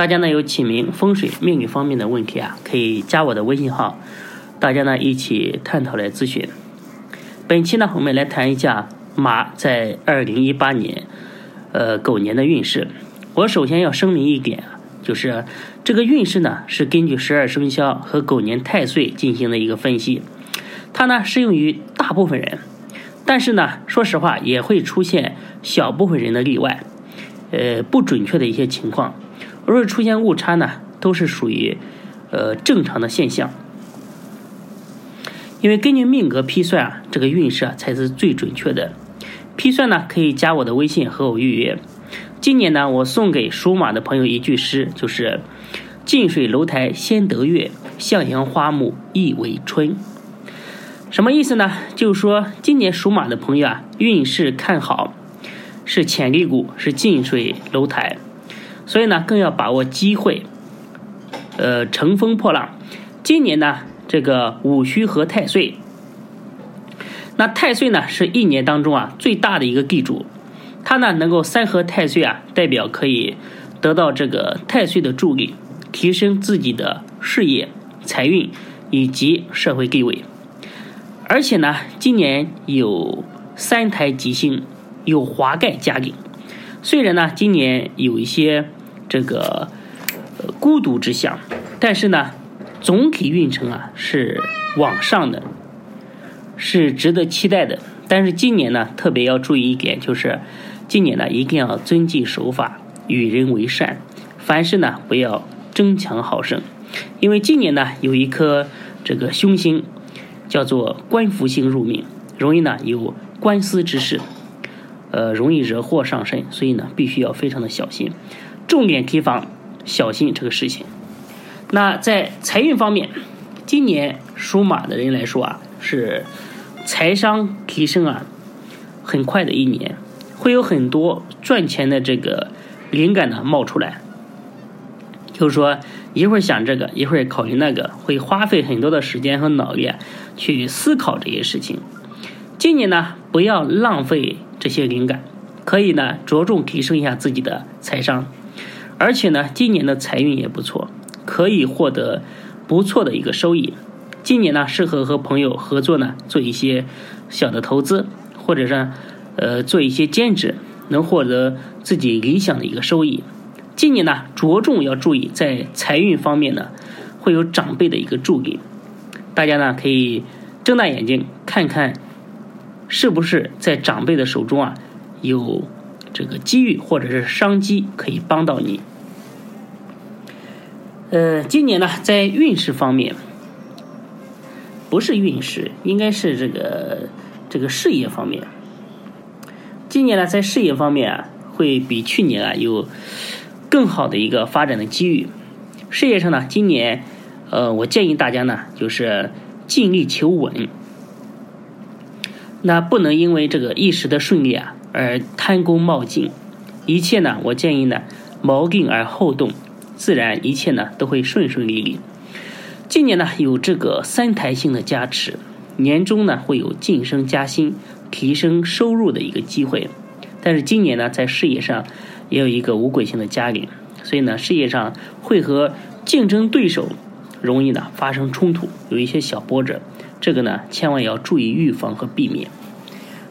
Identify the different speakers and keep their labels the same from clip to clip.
Speaker 1: 大家呢有起名、风水、命理方面的问题啊，可以加我的微信号，大家呢一起探讨来咨询。本期呢，我们来谈一下马在二零一八年，呃狗年的运势。我首先要声明一点啊，就是这个运势呢是根据十二生肖和狗年太岁进行的一个分析。它呢适用于大部分人，但是呢，说实话也会出现小部分人的例外，呃，不准确的一些情况。若是出现误差呢，都是属于呃正常的现象。因为根据命格批算啊，这个运势啊才是最准确的。批算呢，可以加我的微信和我预约。今年呢，我送给属马的朋友一句诗，就是“近水楼台先得月，向阳花木易为春”。什么意思呢？就是说，今年属马的朋友啊，运势看好，是潜力股，是近水楼台，所以呢，更要把握机会，呃，乘风破浪。今年呢，这个午戌和太岁，那太岁呢，是一年当中啊最大的一个地主，它呢能够三合太岁啊，代表可以得到这个太岁的助力，提升自己的事业、财运以及社会地位。而且呢，今年有三台吉星，有华盖加顶。虽然呢，今年有一些这个孤独之象，但是呢，总体运程啊是往上的，是值得期待的。但是今年呢，特别要注意一点，就是今年呢一定要遵纪守法，与人为善，凡事呢不要争强好胜，因为今年呢有一颗这个凶星。叫做官福星入命，容易呢有官司之事，呃，容易惹祸上身，所以呢必须要非常的小心，重点提防小心这个事情。那在财运方面，今年属马的人来说啊，是财商提升啊很快的一年，会有很多赚钱的这个灵感呢冒出来，就是说。一会儿想这个，一会儿考虑那个，会花费很多的时间和脑力去思考这些事情。今年呢，不要浪费这些灵感，可以呢着重提升一下自己的财商。而且呢，今年的财运也不错，可以获得不错的一个收益。今年呢，适合和朋友合作呢，做一些小的投资，或者是呃做一些兼职，能获得自己理想的一个收益。今年呢，着重要注意在财运方面呢，会有长辈的一个助力。大家呢可以睁大眼睛看看，是不是在长辈的手中啊有这个机遇或者是商机可以帮到你。呃，今年呢在运势方面，不是运势，应该是这个这个事业方面。今年呢在事业方面啊，会比去年啊有。更好的一个发展的机遇，事业上呢，今年，呃，我建议大家呢，就是尽力求稳，那不能因为这个一时的顺利啊而贪功冒进，一切呢，我建议呢，谋定而后动，自然一切呢都会顺顺利利。今年呢有这个三台星的加持，年终呢会有晋升加薪、提升收入的一个机会，但是今年呢在事业上。也有一个五鬼星的加临，所以呢，事业上会和竞争对手容易呢发生冲突，有一些小波折，这个呢千万要注意预防和避免。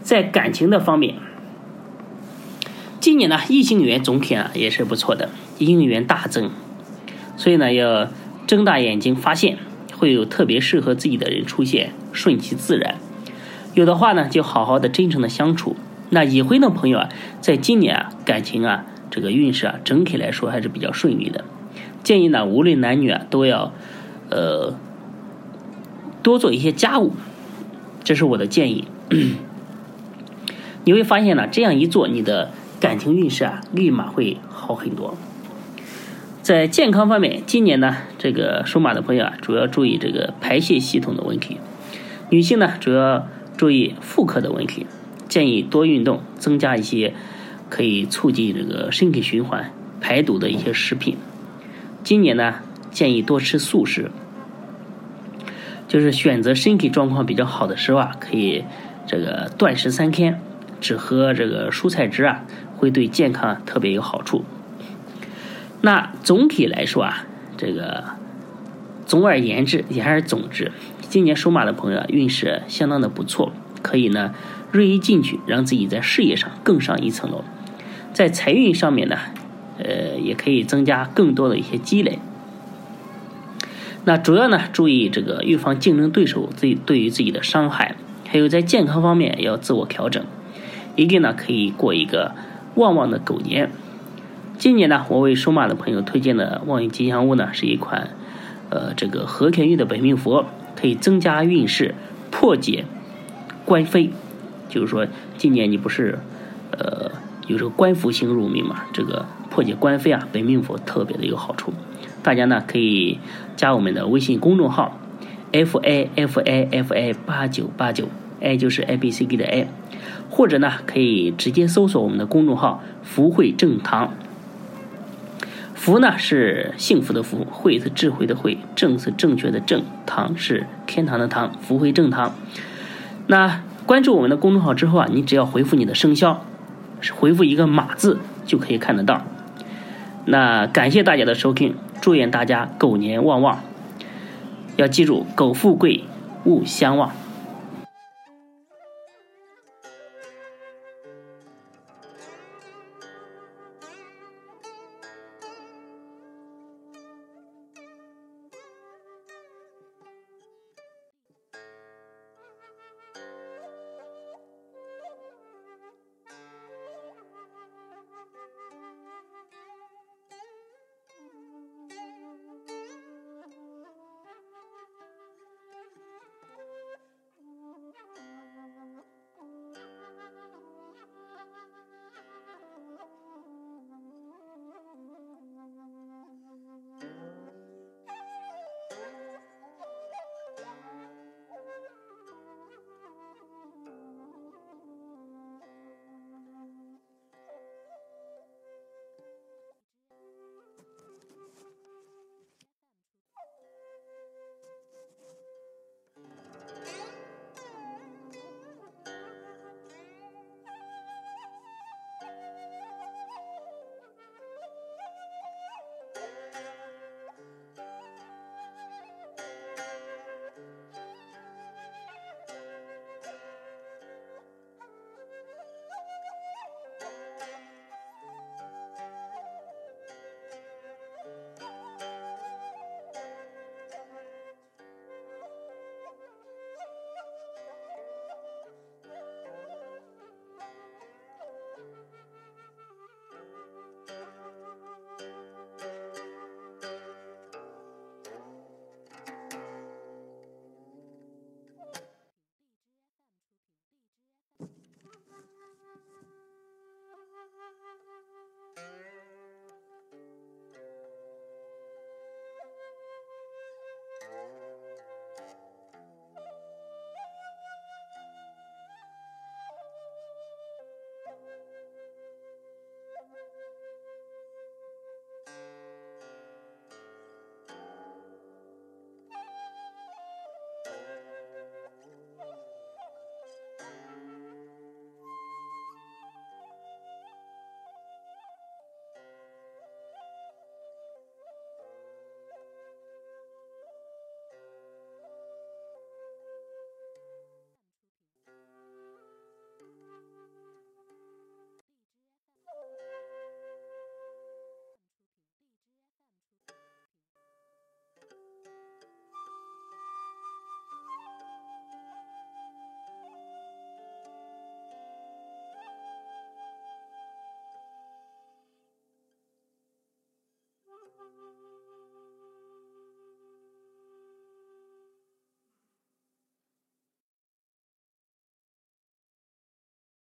Speaker 1: 在感情的方面，今年呢异性缘总体啊也是不错的，姻缘大增，所以呢要睁大眼睛发现，会有特别适合自己的人出现，顺其自然。有的话呢，就好好的真诚的相处。那已婚的朋友啊，在今年啊，感情啊，这个运势啊，整体来说还是比较顺利的。建议呢，无论男女啊，都要呃多做一些家务，这是我的建议。你会发现呢，这样一做，你的感情运势啊，立马会好很多。在健康方面，今年呢，这个属马的朋友啊，主要注意这个排泄系统的问题；女性呢，主要注意妇科的问题。建议多运动，增加一些可以促进这个身体循环、排毒的一些食品。今年呢，建议多吃素食，就是选择身体状况比较好的时候啊，可以这个断食三天，只喝这个蔬菜汁啊，会对健康特别有好处。那总体来说啊，这个总而言之也还是总之，今年属马的朋友运势相当的不错，可以呢锐意进取，让自己在事业上更上一层楼。在财运上面呢。呃，也可以增加更多的一些积累。那主要呢，注意这个预防竞争对手自己对于自己的伤害，还有在健康方面要自我调整，一定呢可以过一个旺旺的狗年。今年呢，我为属马的朋友推荐的旺运吉祥物呢，是一款呃这个和田玉的本命佛，可以增加运势，破解官非。就是说，今年你不是呃有这个官福星入命嘛？这个。破解官非啊，本命佛特别的有好处，大家呢可以加我们的微信公众号 f a f a f a 八九八九，a 就是 a b c d 的 a，或者呢可以直接搜索我们的公众号福慧正堂。福呢是幸福的福，慧是智慧的慧，正是正确的正，堂是天堂的堂，福慧正堂。那关注我们的公众号之后啊，你只要回复你的生肖，回复一个马字就可以看得到。那感谢大家的收听，祝愿大家狗年旺旺！要记住，狗富贵，勿相忘。